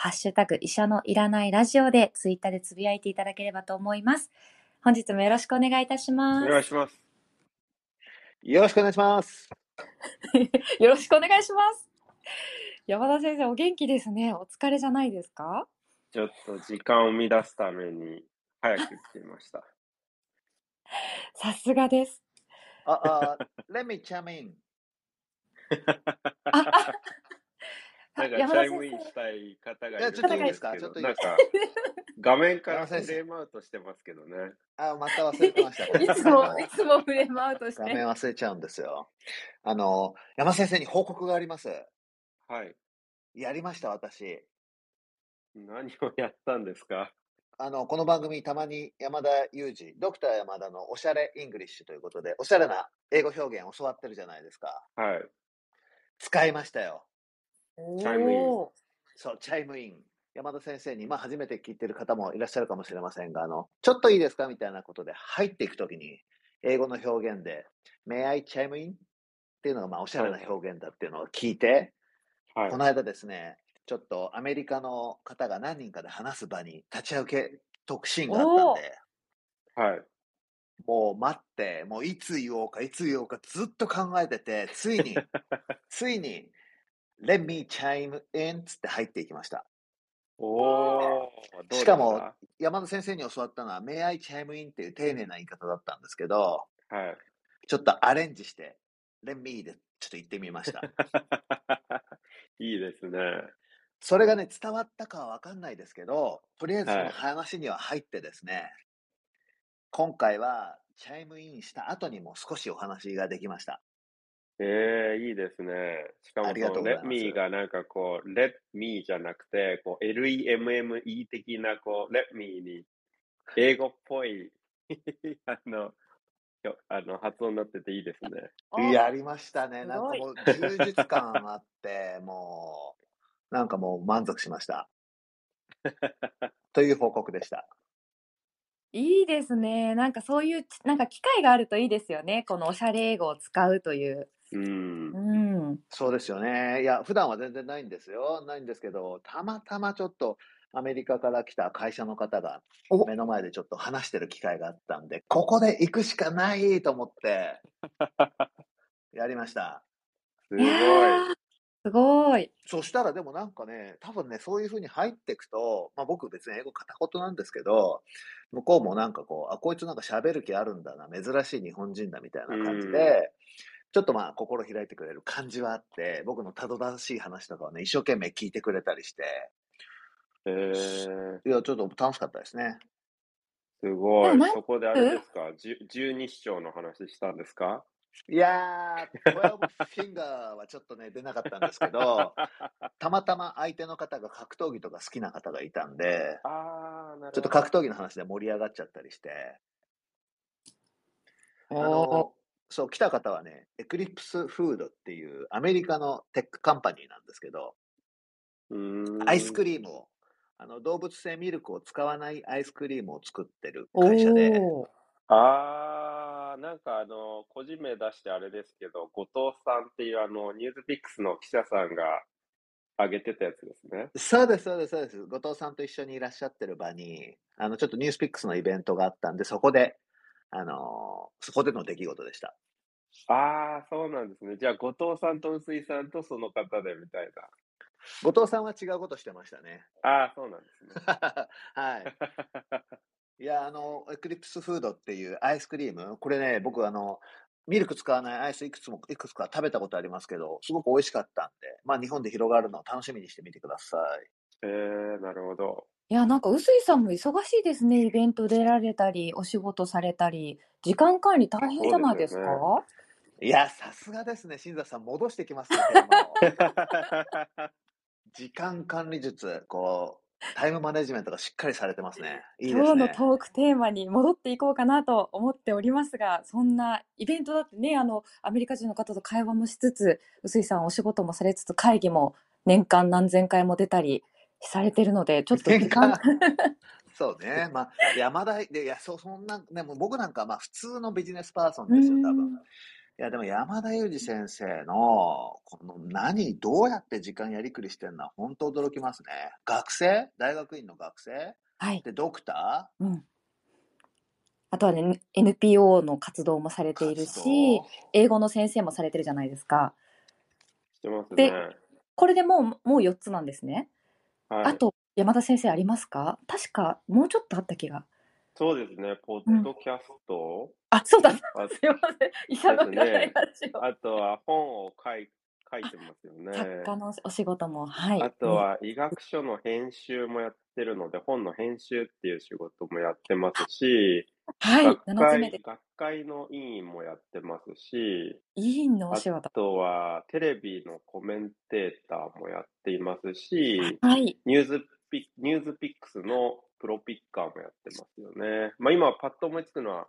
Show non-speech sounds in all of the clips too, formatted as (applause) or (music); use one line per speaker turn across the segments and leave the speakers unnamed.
ハッシュタグ医者のいらないラジオでツイッターでつぶやいていただければと思います本日もよろしくお願いいたしま
お
す
願いします
よろしくお願いします。(laughs)
よろしくお願いします。山田先生、お元気ですね。お疲れじゃないですか？
ちょっと時間を乱すために早く来ていました (laughs)
さすがです。
あ、あ、let me chime in.
あ、あ
なんか
chime in
したい方がいる
ちょっといい
ん
ですか？
けど
ちょっといいです
なんか？画面からフレームアウトしてますけどね
あ、また忘れてました。
いつも、いつもフレームアウトして。
画面忘れちゃうんですよ。あの、山先生に報告があります。
はい
やりました、私。
何をやったんですか？
あの、この番組、たまに山田裕二、ドクター山田のおしゃれ English ということで、おしゃれな英語表現を教わってるじゃないですか。
はい
使いましたよ。
チ
チャイムイン。
そう、チャイムイン。山田先生に、まあ、初めて聞いてる方もいらっしゃるかもしれませんが、あの、ちょっといいですかみたいなことで入っていくときに、英語の表現で、May I chime in? っていうのが、まあ、おしゃれな表現だっていうのを聞いて、
はい。
この間ですね、ちょっとアメリカの方が何人かで話す場に立ち会うけ特シーンがあったんで、
はい。
もう待って、もういつ言おうか、いつ言おうかずっと考えてて、ついに、(laughs) ついに、Let me chime in つって入っていきました。
おお
しかも山田先生に教わったのは、May I chime in っていう丁寧な言い方だったんですけど、
はい
ちょっとアレンジして、Let me でちょっと言ってみました。(laughs)
いいですね
それがね、伝わったかはわかんないですけど、とりあえずその
はい
話には入ってですね、今回はチャイムインした後にも少しお話ができました。
ええいいですね。しかも
ありがとうございます
Let me がなんかこう、Let me じゃなくて、こう、LEMME 的なこう、Let me に、英語っぽい、(laughs) あの、よあの発音になってていいですね。
やりましたね。なんかもう充実感あって、(laughs) もう、なんかもう満足しました。(laughs) という報告でした。
いいですね。なんかそういう、なんか機会があるといいですよね。このおしゃれ英語を使うという。
うん
う。ん。
そうですよね。いや、普段は全然ないんですよ。ないんですけど、たまたまちょっとアメリカから来た会社の方が
お
目の前でちょっと話してる機会があったんで、ここで行くしかないと思って、(laughs) やりました。
すごい。
すごい。
そしたらでもなんかね、多分ね、そういう風に入っていくと、まあ僕別に英語片言なんですけど、向こうもなんかこう、あ、こいつなんか喋る気あるんだな、珍しい日本人だみたいな感じで、ちょっとまあ心開いてくれる感じはあって、僕のたどたどしい話とかをね、一生懸命聞いてくれたりして、
えー、
いや、ちょっと楽しかったですね。
すごい。そこであれですか、十二指腸の話したんですか？
いやー、12フィンガーはちょっとね、出なかったんですけど、(laughs) たまたま相手の方が格闘技とか好きな方がいたんで、
ああ、なるほど。
ちょっと格闘技の話で盛り上がっちゃったりして、あ
お
の、そう、来た方はね、 Eclipse Foods っていうアメリカの tech company なんですけど、アイスクリームを、あの動物性ミルクを使わないアイスクリームを作ってる
お
会社で、
あー、なんかあの、個人名出してあれですけど、後藤さんっていうあの、 NewsPicksの記者さんが上げてたやつですね。
そうです、そうです、そうです。後藤さんと一緒にいらっしゃってる場に、あの、ちょっと NewsPicksのイベントがあったんで、そこで、あのそこでの出来事でした。
あー、そうなんですね。じゃあ、後藤さんと臼井さんとその方でみたい
後藤さんは違うことしてましたね。
な。あー、そうなんですね。(laughs)
はい。(laughs) いや、あの、エクリプスフードっていうアイスクリーム、これね、僕、あの、ミルク使わないアイスいくつも、いくつか食べたことありますけど、すごく美味しかったんで、まあ、日本で広がるのを楽しみにしてみてください。
えー、なるほど。
いや、なんか、臼井さんも忙しいですね。イベント出られたり、お仕事されたり、時間管理大変じゃないです
そうです
か
いや、さすがですね、新座さん、戻してきますね、テーマを時間管理術、こタイムマネジメントがしっかりされてますね。いいです
今日の
ね。
トークテーマに戻っていこうかなと思っておりますが、そんなイベントだってね、あの、アメリカ人の方と会話もしつつ、臼井さんお仕事もされつつ、会議も年間何千回も出たりされてるので、(laughs) ちょっと時間、(laughs)
そうね。(laughs) まあ、山田、で、いや、そう、そんな、でも僕なんか、まあ、普通のビジネスパーソンですよ、多分。いや、でも山田裕二先生の、この何、どうやって時間やりくりしてるのは本当驚きますね。学生？大学院の学生？
はい。
で、ドクタ
うん。あとはね、NPO の活動もされ
ー
ている
活
し
動、
英語の先生もされてるじゃないですか。
してます
で
ね。
これでもう、もう4つなんですね。
はい。
あと、山田先生ありますか？確か、もうちょっとあった気が。
そうですね、ポッドキャスト、
あ、そうだ。(laughs) す
あ
いません。医者の占いラジオ。
あとは本を書い書いてますよね。
作家のお仕事も、はい。
あとは医学書の編集もやってるので、本の編集っていう仕事もやってますし、
はい、
学
7つ目で
会、学会の委員もやってますし、
委員のお
あ
仕事。
とはテレビのコメンテーターもやっていますし、
はい。
ニュースピニュースピックスのプロピッカーもやってますよね。まあ今パッと思いつくのは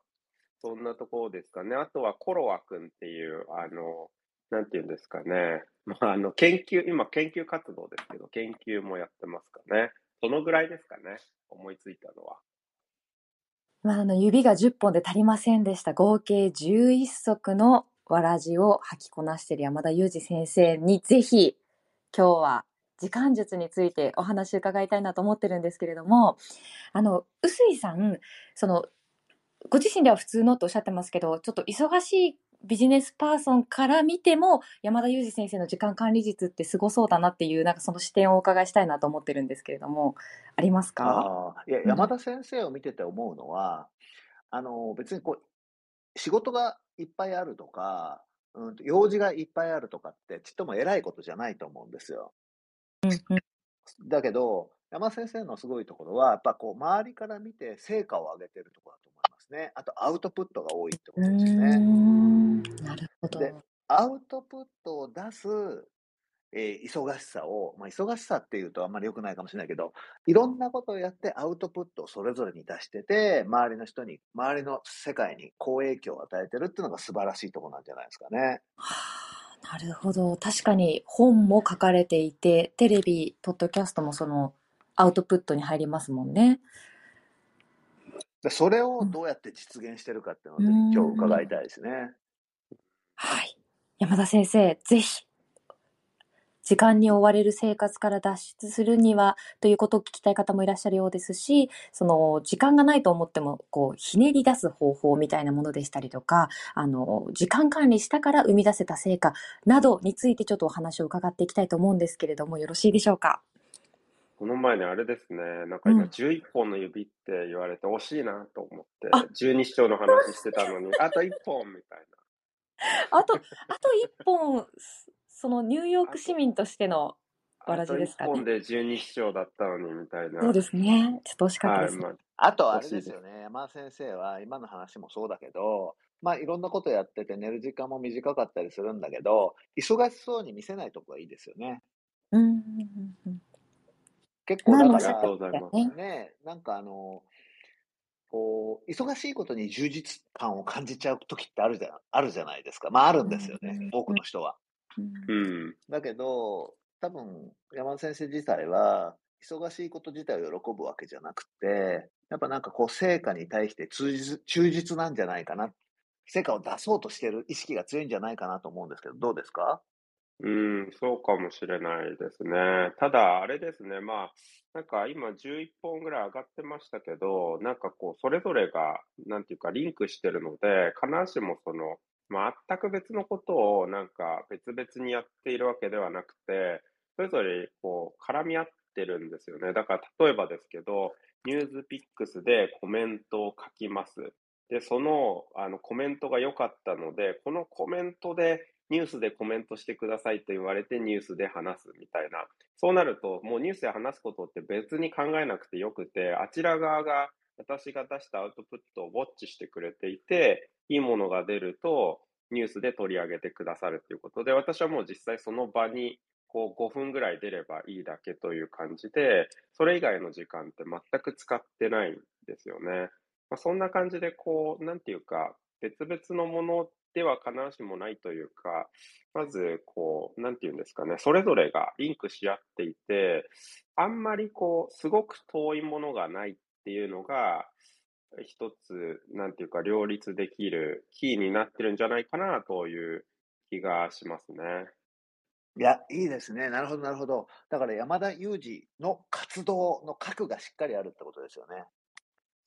そんなところですかね。あとはコロワ君っていう、あの、なんていうんですかね。まああの、研究、今研究活動ですけど、研究もやってますかね。そのぐらいですかね。思いついたのは。
まあ、あの指が10本で足りませんでした。合計11足のわらじを履きこなしている山田裕二先生にぜひ今日は時間術についてお話伺いたいなと思ってるんですけれども、あの、臼井さん、その、ご自身では普通のとおっしゃってますけど、ちょっと忙しいビジネスパーソンから見ても、山田裕二先生の時間管理術ってすごそうだなっていう、なんかその視点をお伺いしたいなと思ってるんですけれども、ありますか？
いや、
うん
山田先生を見てて思うのは、あの、別にこう、仕事がいっぱいあるとか、うんと、用事がいっぱいあるとかって、ちっとも偉いことじゃないと思うんですよ。
うんうん
だけど、山田先生のすごいところは、やっぱこう、周りから見て成果を上げてるところだと思いますね。あと、アウトプットが多いってことですよね。
んなるほど。
でアウトプットを出す、えー忙しさを、まあ、忙しさっていうとあんまり良くないかもしれないけど、いろんなことをやってアウトプットをそれぞれに出してて、周りの人に、周りの世界に好影響を与えてるっていうのが素晴らしいところなんじゃないですかね。
はあ、なるほど。確かに本も書かれていて、テレビ、ポッドキャストもそのアウトプットに入りますもんね。
でそれをどうやって実現してるかっていうのをぜひ今日伺いたいですね。
はい。山田先生、ぜひ、時間に追われる生活から脱出するにはということを聞きたい方もいらっしゃるようですし、その時間がないと思っても、こう、ひねり出す方法みたいなものでしたりとか、あの、時間管理したから生み出せた成果などについてちょっとお話を伺っていきたいと思うんですけれども、よろしいでしょうか？
この前ね、あれですね、なんか今、
うん
11本の指って言われて惜しいなと思って
あ、
十二指腸の話してたのに、あと1本みたい (laughs)
あと、あと一本、そのニューヨーク市民としてのわ
1
らじですかね
本で十二指腸だったのにみたいな。
そうですね。ちょっと惜しかった
はい、
です。
まあ、
あとあれですよね、山田先生は今の話もそうだけど、まあいろんなことやってて寝る時間も短かったりするんだけど、忙しそうに見せないとこがいいですよね。
うんうんうんうん
結構だか
何の仕
ありがとう
ら、
ございます。
ね。
ね、なんかあの、こう、忙しいことに充実感を感じちゃう時ってあるじゃん、あるじゃないですか。まああるんですよね、
うん
多くの人は。
うん
うん。
だけど、多分、山田先生自体は、忙しいこと自体を喜ぶわけじゃなくて、やっぱなんかこう、成果に対して忠実忠実なんじゃないかな。成果を出そうとしてる意識が強いんじゃないかなと思うんですけど、どうですか？
うん、そうかもしれないですね。ただ、あれですね、まあ、なんか今11本ぐらい上がってましたけど、なんかこう、それぞれが、なんていうか、リンクしてるので、必ずしもその、まあ、全く別のことをなんか別々にやっているわけではなくて、それぞれこう、絡み合ってるんですよね。だから、例えばですけど、ニュースピックスでコメントを書きます。で、その、あの、コメントが良かったので、このコメントで、ニュースでコメントしてくださいと言われてニュースで話すみたいな。そうなると、もうニュースで話すことって別に考えなくてよくて、あちら側が私が出したアウトプットをウォッチしてくれていて、いいものが出ると、ニュースで取り上げてくださるということで、私はもう実際その場にこう5分ぐらい出ればいいだけという感じで、それ以外の時間って全く使ってないんですよね。まあ、そんな感じで、こう、なんていうか、別々のものでは必ずしもないというか、まず、こう、なんていうんですかね、それぞれがリンクし合っていて、あんまりこう、すごく遠いものがないっていうのが、一つ、なんていうか、両立できるキーになってるんじゃないかなという気がしますね。
いや、いいですね。なるほど、なるほど。だから山田裕二の活動の核がしっかりあるってことですよね。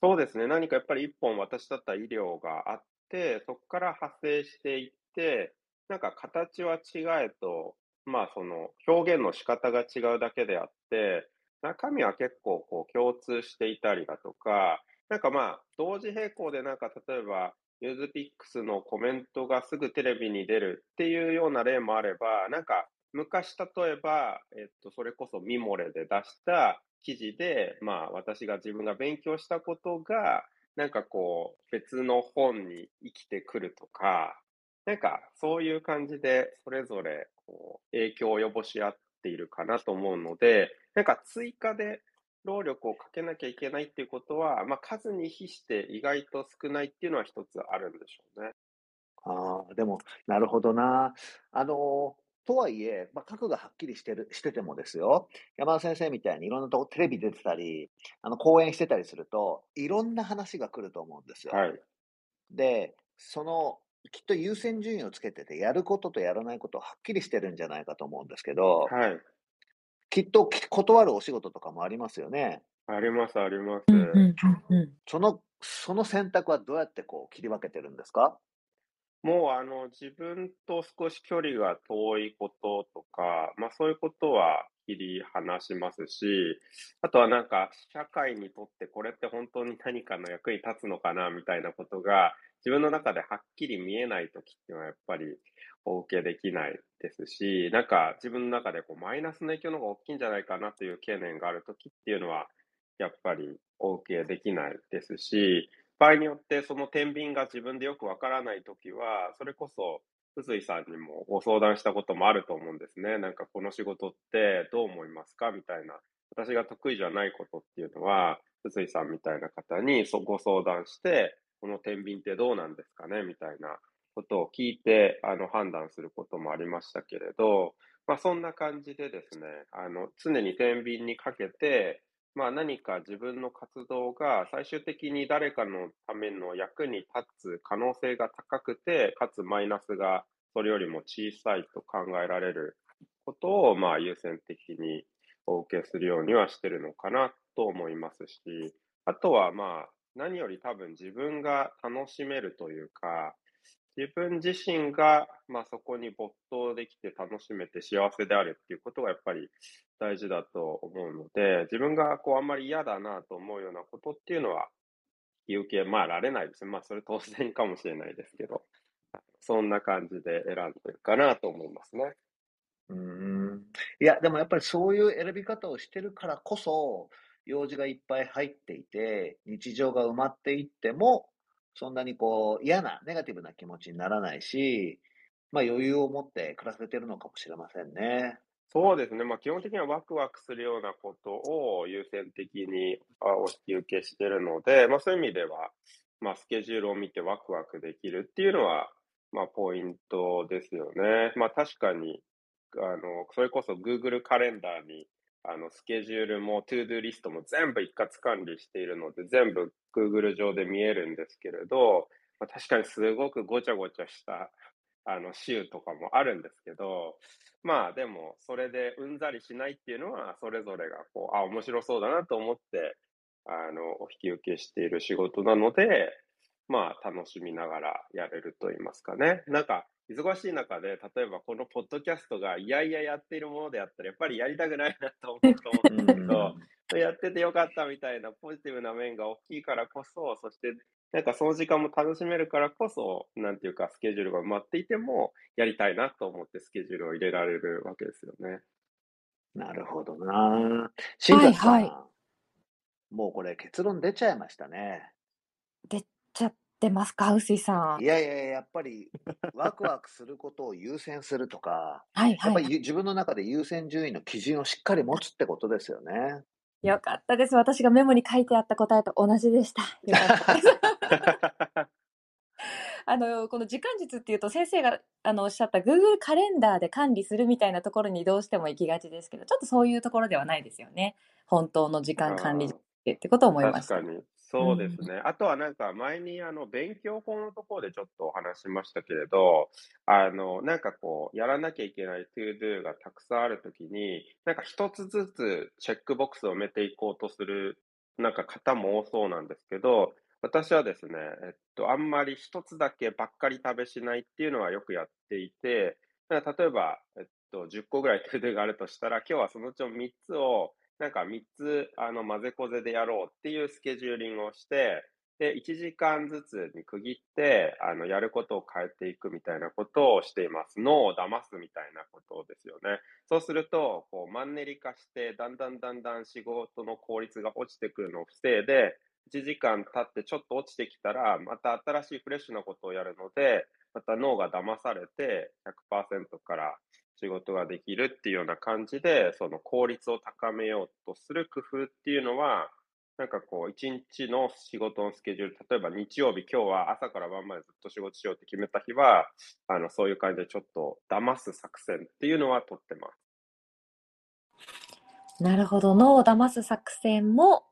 そうですね。何かやっぱり一本私だった医療があって、そこから派生していって、なんか形は違えと、まあその表現の仕方が違うだけであって、中身は結構こう共通していたりだとか、なんかまあ同時並行でなんか例えばニュースピックスのコメントがすぐテレビに出るっていうような例もあれば、なんか昔例えば、えっと、それこそミモレで出した記事で、まあ私が自分が勉強したことが、なんかこう別の本に生きてくるとか、なんかそういう感じでそれぞれこう影響を及ぼし合っているかなと思うので、なんか追加で労力をかけなきゃいけないっていうことは、まあ、数に比して意外と少ないっていうのは一つあるんでしょうね。
ああ、でも、なるほどな。あの、とはいえ、まあ、核がはっきりしてる、しててもですよ、山田先生みたいにいろんなとこ、テレビ出てたり、あの、講演してたりすると、いろんな話が来ると思うんですよ。
はい。
で、その、きっと優先順位をつけてて、やることとやらないことはっきりしてるんじゃないかと思うんですけど、
はい。
きっとき断るお仕事とかもありますよね。
あります、あります。
その、その選択はどうやってこう切り分けてるんですか？
もうあの自分と少し距離が遠いこととか、まあそういうことは切り離しますし、あとはなんか社会にとってこれって本当に何かの役に立つのかなみたいなことが自分の中ではっきり見えないときっていうのはやっぱりお受けできないですし、なんか自分の中でこうマイナスの影響の方が大きいんじゃないかなという懸念があるときっていうのはやっぱりお受けできないですし、場合によってその天秤が自分でよくわからないときは、それこそ、臼井さんにもご相談したこともあると思うんですね。なんかこの仕事ってどう思いますか？みたいな。私が得意じゃないことっていうのは、臼井さんみたいな方にご相談して、この天秤ってどうなんですかね？みたいなことを聞いて、あの、判断することもありましたけれど、まあそんな感じでですね、あの、常に天秤にかけて、まあ、何か自分の活動が最終的に誰かのための役に立つ可能性が高くて、かつマイナスがそれよりも小さいと考えられることを、まあ、優先的にお受けするようにはしてるのかなと思いますし、あとはまあ、何より多分自分が楽しめるというか、自分自身が、まあ、そこに没頭できて楽しめて幸せであるっていうことがやっぱり大事だと思うので、自分がこうあんまり嫌だなと思うようなことっていうのは引き受けまあられないですね。まあそれ当然かもしれないですけど、そんな感じで選んでるかなと思いますね。
うん。いや、でもやっぱりそういう選び方をしてるからこそ、用事がいっぱい入っていて、日常が埋まっていっても、そんなにこう嫌な、ネガティブな気持ちにならないし、まあ余裕を持って暮らせてるのかもしれませんね。
そうですね。まあ基本的にはワクワクするようなことを優先的にお引き受けしてるので、まあそういう意味では、まあスケジュールを見てワクワクできるっていうのは、まあポイントですよね。まあ確かに、あの、それこそ Google カレンダーに、あの、スケジュールも To-Do リストも全部一括管理しているので、全部 Google 上で見えるんですけれど、まあ、確かにすごくごちゃごちゃした、あの、週とかもあるんですけど、まあでも、それでうんざりしないっていうのは、それぞれがこう、あ、面白そうだなと思って、あの、お引き受けしている仕事なので、まあ楽しみながらやれると言いますかね。なんか、忙しい中で、例えばこのポッドキャストがいやいややっているものであったら、やっぱりやりたくないなと思うと思うんですけど、やっててよかったみたいなポジティブな面が大きいからこそ、そしてなんかその時間も楽しめるからこそ、なんていうかスケジュールが埋まっていても、やりたいなと思ってスケジュールを入れられるわけですよね。
なるほどな。新崎さん、
はいは
もうこれ結論出ちゃいましたね。
出ちゃっってますか、臼井さん。
いやいやいや、やっぱりワクワクすることを優先するとか、
はい
やっぱ
はい。
り自分の中で優先順位の基準をしっかり持つってことですよね。
よかったです。私がメモに書いてあった答えと同じでした。(laughs) よかったです。あの、この時間術っていうと先生があのおっしゃった Google カレンダーで管理するみたいなところにどうしても行きがちですけど、ちょっとそういうところではないですよね。本当の時間管理術ってってことを思いました。
確かに。そうですね。あとはなんか前にあの勉強法のところでちょっとお話しましたけれど、あの、なんかこう、やらなきゃいけない to do がたくさんあるときに、なんか一つずつチェックボックスを埋めていこうとする、なんか方も多そうなんですけど、私はですね、えっと、あんまり一つだけばっかり食べしないっていうのはよくやっていて、だから例えば、えっと、10個ぐらい to do があるとしたら、今日はそのうちの3つをなんか3つ、あの、混ぜこぜでやろうっていうスケジューリングをして、で、1時間ずつに区切って、あの、やることを変えていくみたいなことをしています。脳を騙すみたいなことですよね。そうすると、こう、マンネリ化して、だんだんだんだん仕事の効率が落ちてくるのを防いで、1時間経ってちょっと落ちてきたら、また新しいフレッシュなことをやるので、また脳が騙されて100%から仕事ができるっていうような感じで、その効率を高めようとする工夫っていうのは、なんかこう、一日の仕事のスケジュール、例えば日曜日、今日は朝から晩までずっと仕事しようって決めた日は、あの、そういう感じでちょっと騙す作戦っていうのは取ってます。
なるほど。脳を騙す作戦も、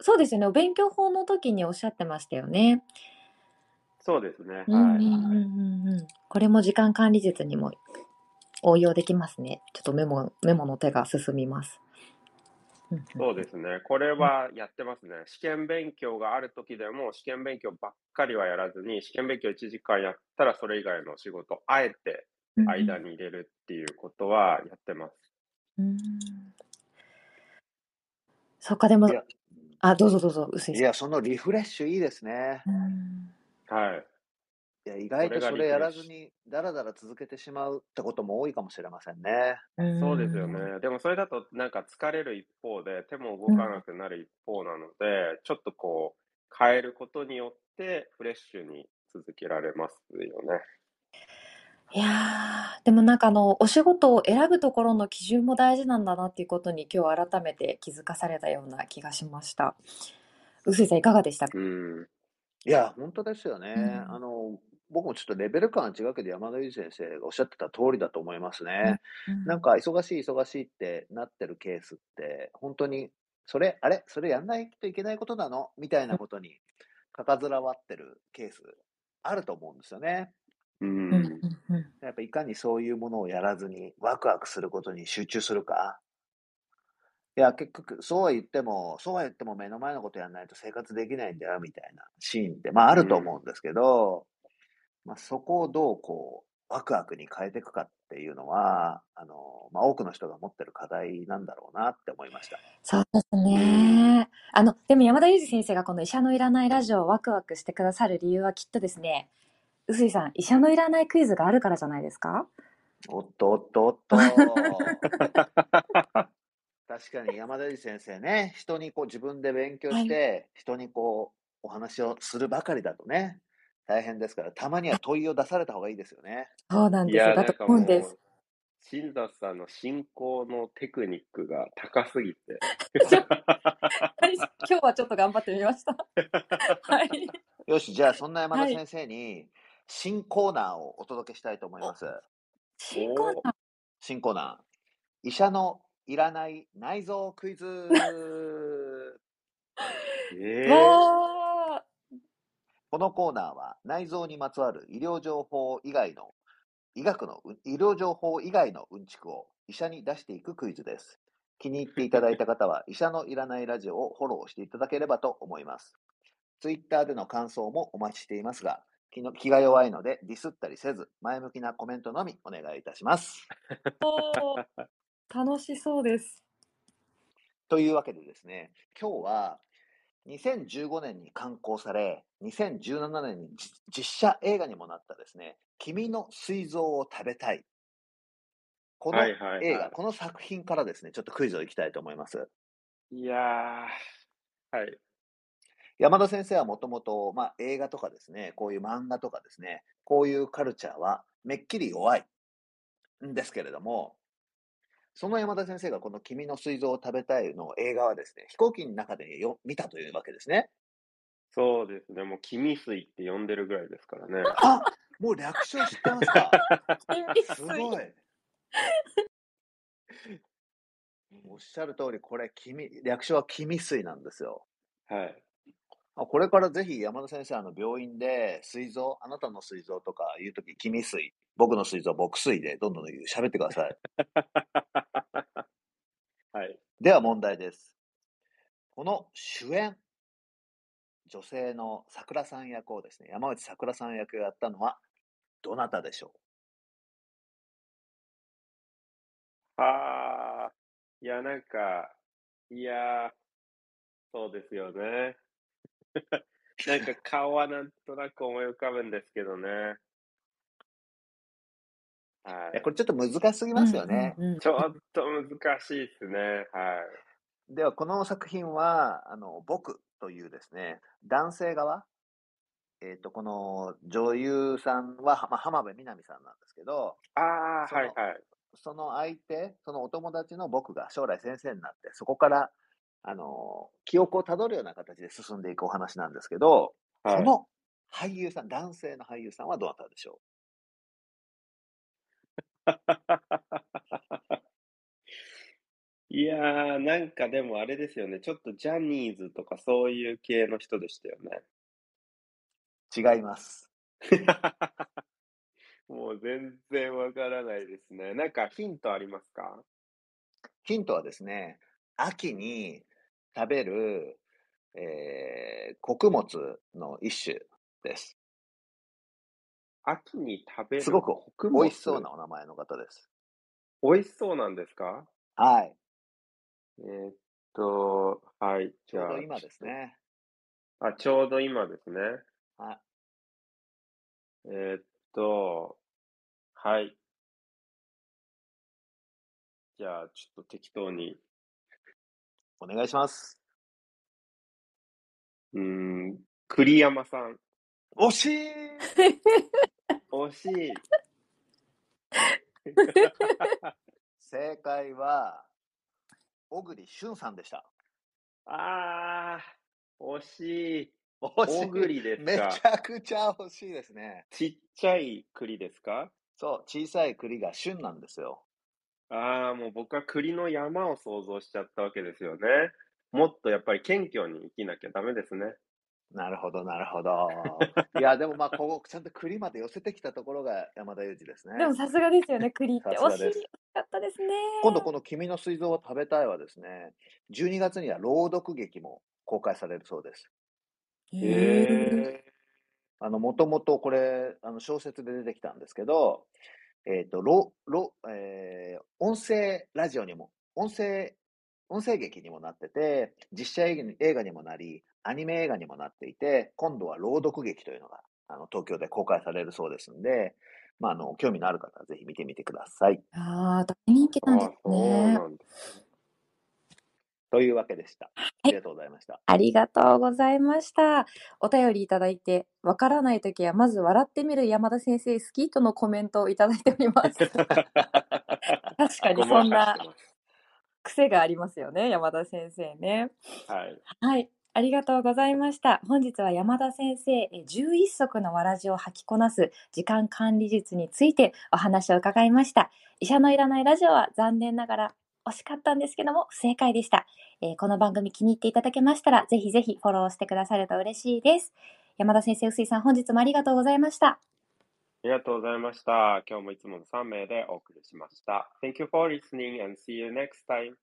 そうですよね。お勉強法の時におっしゃってましたよね。
そうですね。はい。
これも時間管理術にも応用できますね。ちょっとメモ、メモの手が進みます。
そうですね。これはやってますね。試験勉強がある時でも、試験勉強ばっかりはやらずに、試験勉強1時間やったら、それ以外の仕事、あえて間に入れるっていうことはやってます。
うんそっか、でもあ、どうぞどうぞ、うすい
や、そのリフレッシュいいですね。
うん
はい。
いや、意外と
それ
やらずに、だらだら続けてしまうってことも多いかもしれませんね。
そうですよね。でもそれだとなんか疲れる一方で手も動かなくなる一方なので、ちょっとこう変えることによってフレッシュに続けられますよね。
いやー、でもなんかあの、お仕事を選ぶところの基準も大事なんだなっていうことに今日改めて気づかされたような気がしました。うすいさんいかがでしたか？
うん。
いや、本当ですよね。
うん
あの、僕もちょっとレベル感は違うけど、山田裕二先生がおっしゃってた通りだと思いますね。なんか、忙しい忙しいってなってるケースって、本当に、それ、あれ？それやんないといけないことなの？みたいなことに、かかずらわってるケース、あると思うんですよね。
う
うんうん
ん。
うん
やっぱいかにそういうものをやらずに、ワクワクすることに集中するか。いや、結局、そうは言っても、そうは言っても目の前のことやらないと生活できないんだよ、みたいなシーンって、まああると思うんですけど、まあそこをどうこう、ワクワクに変えていくかっていうのは、あの、まあ多くの人が持ってる課題なんだろうなって思いました。
そうですね。あの、でも山田裕二先生がこの医者のいらないラジオをワクワクしてくださる理由はきっとですね、うすいさん、医者のいらないクイズがあるからじゃないですか？
おっとおっとおっと。確かに山田裕二先生ね、人にこう自分で勉強して、人にこうお話をするばかりだとね、大変ですから、たまには問いを出された方がいいですよね。
そうなんですよ。だと思うんです
う。、新田さんの進行のテクニックが高すぎて。(laughs)
はい、今日はちょっと頑張ってみました。(laughs) はい。
よし、じゃあそんな山田
はい
先生に新コーナーをお届けしたいと思います。
新コーナー。
新コーナー。医者のいらない内臓クイズ。(laughs)
えー
このコーナーは内臓にまつわる医療情報以外の医学の医療情報以外のうんちくを医者に出していくクイズです。気に入っていただいた方は医者のいらないラジオをフォローしていただければと思います。ツイッターでの感想もお待ちしていますが、気の気が弱いのでディスったりせず、前向きなコメントのみお願いいたします。
楽しそうです。
というわけでですね、今日は2015年に刊行され、2017年に実実写映画にもなったですね、君の膵臓を食べたい。この映画、
はいはいはい
この作品からですね、ちょっとクイズをいきたいと思います。
いやー、はい。
山田先生はもともと、まあ、映画とかですね、こういう漫画とかですね、こういうカルチャーはめっきり弱いんですけれども、その山田先生がこの君の膵臓を食べたいの映画はですね、飛行機の中でよ見たというわけですね。
そうですね。もう、君水って呼んでるぐらいですからね。
あもう略称知ってますか？す
君
ごい。おっしゃる通り、これ、君、略称は君水なんですよ。
はい。
あこれからぜひ山田先生、あの病院で、膵臓、あなたの膵臓とか言うとき、君水、僕の膵臓、僕水でどんどん喋ってください。(laughs)
はい。
では問題です。この主演、女性の桜さん役をですね、山内桜さん役をやったのは、どなたでしょ
はあ、いや、なんか、いやー、そうですよね。(laughs) なんか顔はなんとなく思い浮かぶんですけどね。は
ういやこれちょっと難しすぎますよね。
うんうんうん
い。ちょっと難しいですね。はい。
では、この作品は、あの、僕というですね、男性側、えっ、と、この女優さんは、まあ、浜辺美波さんなんですけど、
ああ、
その
はいはい。
その相手、そのお友達の僕が将来先生になって、そこから、あの、記憶をたどるような形で進んでいくお話なんですけど、
はい、
その俳優さん、男性の俳優さんはどなたでしょ (laughs)
いやー、なんかでもあれですよね。ちょっとジャニーズとかそういう系の人でしたよね。
う違います。(laughs)
もう全然わからないですね。なんかヒントありますか？
ヒントはですね、秋に食べる、えー穀物の一種です。
秋に食べる
すごく美味しそうなお名前の方です。
美味しそうなんですか？
はい。
えーっと、はい。
ちょう
じゃあ、
ど今ですね。
あ、ちょうど今ですね。
はい。
えーっと、はい。じゃあ、ちょっと適当に。
お願いします。
うーん、栗山さん。
惜しい (laughs)
惜しい。(laughs)
正解は、小栗旬さんでした。
あー、惜しい。小栗です
めち
か。
ゃくちゃ惜しいですね。
ちっちゃい栗ですか？
そう、小さい栗が旬なんですよ。
ああ、もう僕は栗の山を想像しちゃったわけですよね。もっとやっぱり謙虚に生きなきゃダメですね。
なるほど、なるほど。いや、でもまあ、ここ、ちゃんと栗まで寄せてきたところが山田裕二ですね。
でもさすがですよね、栗って。(laughs) 惜しかったですね。
今度この君の膵臓を食べたいはですね、12月には朗読劇も公開されるそうです。
へ
へ
え。
え。
あの、もともとこれ、あの、小説で出てきたんですけど、えっ、と、ろ、ろ、えー音声ラジオにも、音声、音声劇にもなってて、実写映画にもなり、アニメ映画にもなっていて、今度は朗読劇というのが、あの、東京で公開されるそうですんで、まあ、あの、興味のある方はぜひ見てみてください。
ああ、大人気なんで
あ
すね。
というわけでした。ありがとうございました。
ありがとうございました。お便りいただいて、わからないときは、まず笑ってみる山田先生好きとのコメントをいただいております。(laughs) 確かにそんな癖がありますよね、山田先生ね。
はい。
はい。ありがとうございました。本日は山田先生、え11足のわらじを履きこなす時間管理術についてお話を伺いました。医者のいらないラジオは残念ながら惜しかったんですけども、不正解でした。えーこの番組気に入っていただけましたら、ぜひぜひフォローしてくださると嬉しいです。山田先生、臼井さん、本日もありがとうございました。
ありがとうございました。今日もいつもの3名でお送りしました。Thank you for listening and see you next time.